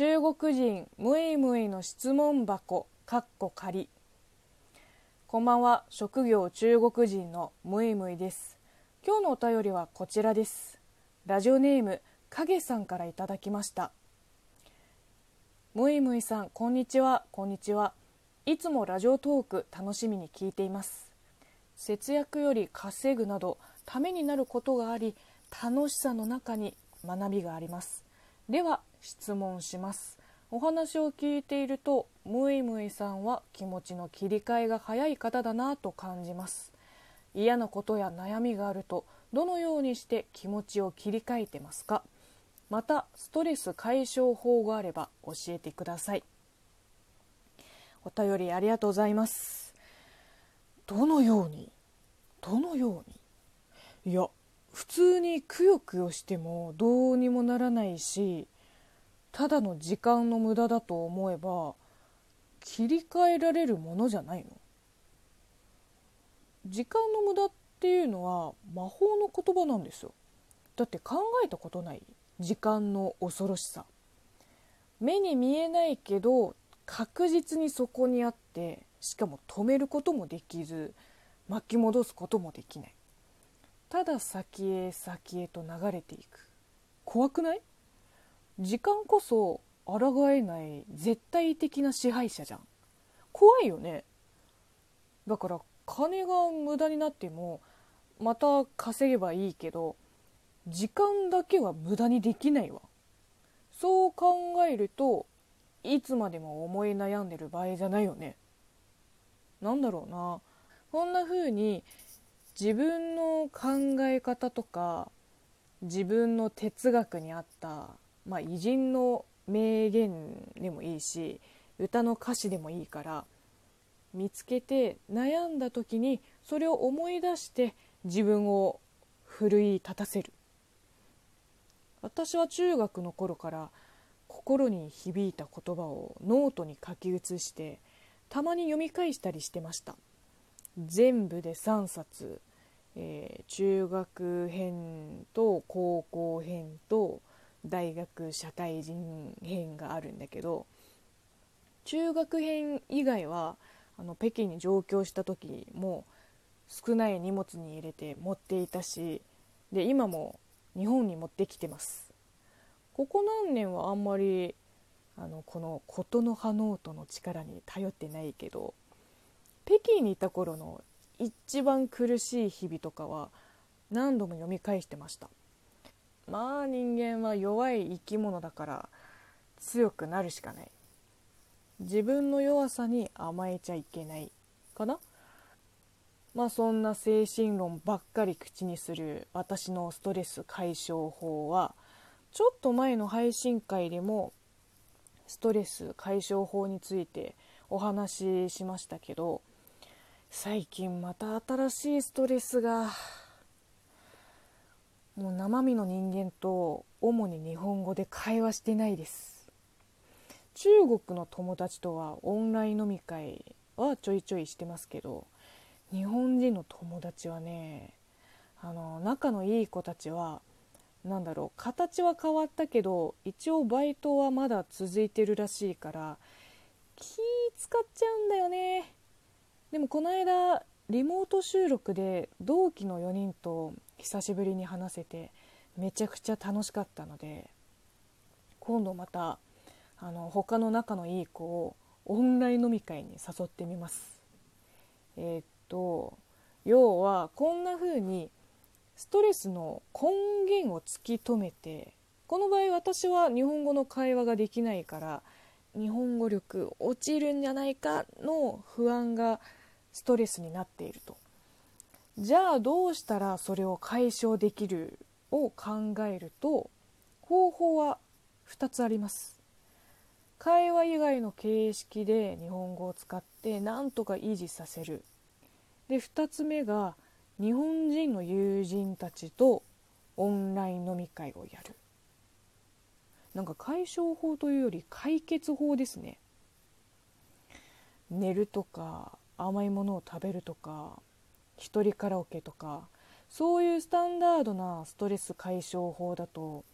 中国人ムイムイの質問箱かっこ仮。こんばんは。職業中国人のムイムイです。今日のお便りはこちらです。ラジオネーム影さんからいただきました。ムイムイさんこんにちは。こんにちは。いつもラジオトーク楽しみに聞いています。節約より稼ぐなどためになることがあり楽しさの中に学びがあります。では質問します。お話を聞いているとムイムイさんは気持ちの切り替えが早い方だなと感じます。嫌なことや悩みがあるとどのようにして気持ちを切り替えてますか？またストレス解消法があれば教えてください。お便りありがとうございます。どのように？どのように？いや普通にくよくよしてもどうにもならないしただの時間の無駄だと思えば切り替えられるものじゃないの？時間の無駄っていうのは魔法の言葉なんですよ。だって考えたことない。時間の恐ろしさ。目に見えないけど確実にそこにあってしかも止めることもできず巻き戻すこともできない。ただ先へ先へと流れていく。怖くない？時間こそ抗えない絶対的な支配者じゃん。怖いよね。だから金が無駄になってもまた稼げばいいけど時間だけは無駄にできないわ。そう考えるといつまでも思い悩んでる場合じゃないよね。なんだろうな。こんな風に自分の考え方とか自分の哲学に合ったまあ、偉人の名言でもいいし歌の歌詞でもいいから見つけて悩んだ時にそれを思い出して自分を奮い立たせる。私は中学の頃から心に響いた言葉をノートに書き写してたまに読み返したりしてました。全部で3冊、えー、中学編と高校編と大学社会人編があるんだけど中学編以外はあの北京に上京した時も少ない荷物に入れて持っていたしで今も日本に持ってきてます。ここ何年はあんまりあのこの琴の葉ノートの力に頼ってないけど北京にいた頃の一番苦しい日々とかは何度も読み返してました。まあ人間は弱い生き物だから強くなるしかない。自分の弱さに甘えちゃいけないかな。まあそんな精神論ばっかり口にする私のストレス解消法はちょっと前の配信会でもストレス解消法についてお話ししましたけど最近また新しいストレスがもう生身の人間と主に日本語で会話してないです。中国の友達とはオンライン飲み会はちょいちょいしてますけど日本人の友達はねあの仲のいい子たちは何だろう形は変わったけど一応バイトはまだ続いてるらしいから気使っちゃうんだよね。でもこの間リモート収録で同期の4人と久しぶりに話せてめちゃくちゃ楽しかったので今度またあの他の仲のいい子をオンライン飲み会に誘ってみます。えー、っと要はこんな風にストレスの根源を突き止めてこの場合私は日本語の会話ができないから日本語力落ちるんじゃないかの不安がストレスになっているとじゃあどうしたらそれを解消できるを考えると方法は2つあります。会話以外の形式で日本語を使ってなんとか維持させる。で2つ目が日本人の友人たちとオンライン飲み会をやる。なんか解消法というより解決法ですね。寝るとか甘いものを食べるとか一人カラオケとかそういうスタンダードなストレス解消法だと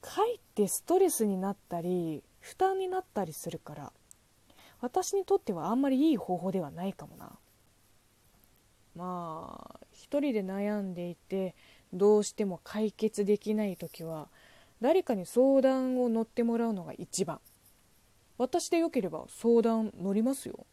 かえってストレスになったり負担になったりするから私にとってはあんまりいい方法ではないかもな。まあ一人で悩んでいてどうしても解決できない時は誰かに相談を乗ってもらうのが一番。私でよければ相談乗りますよ。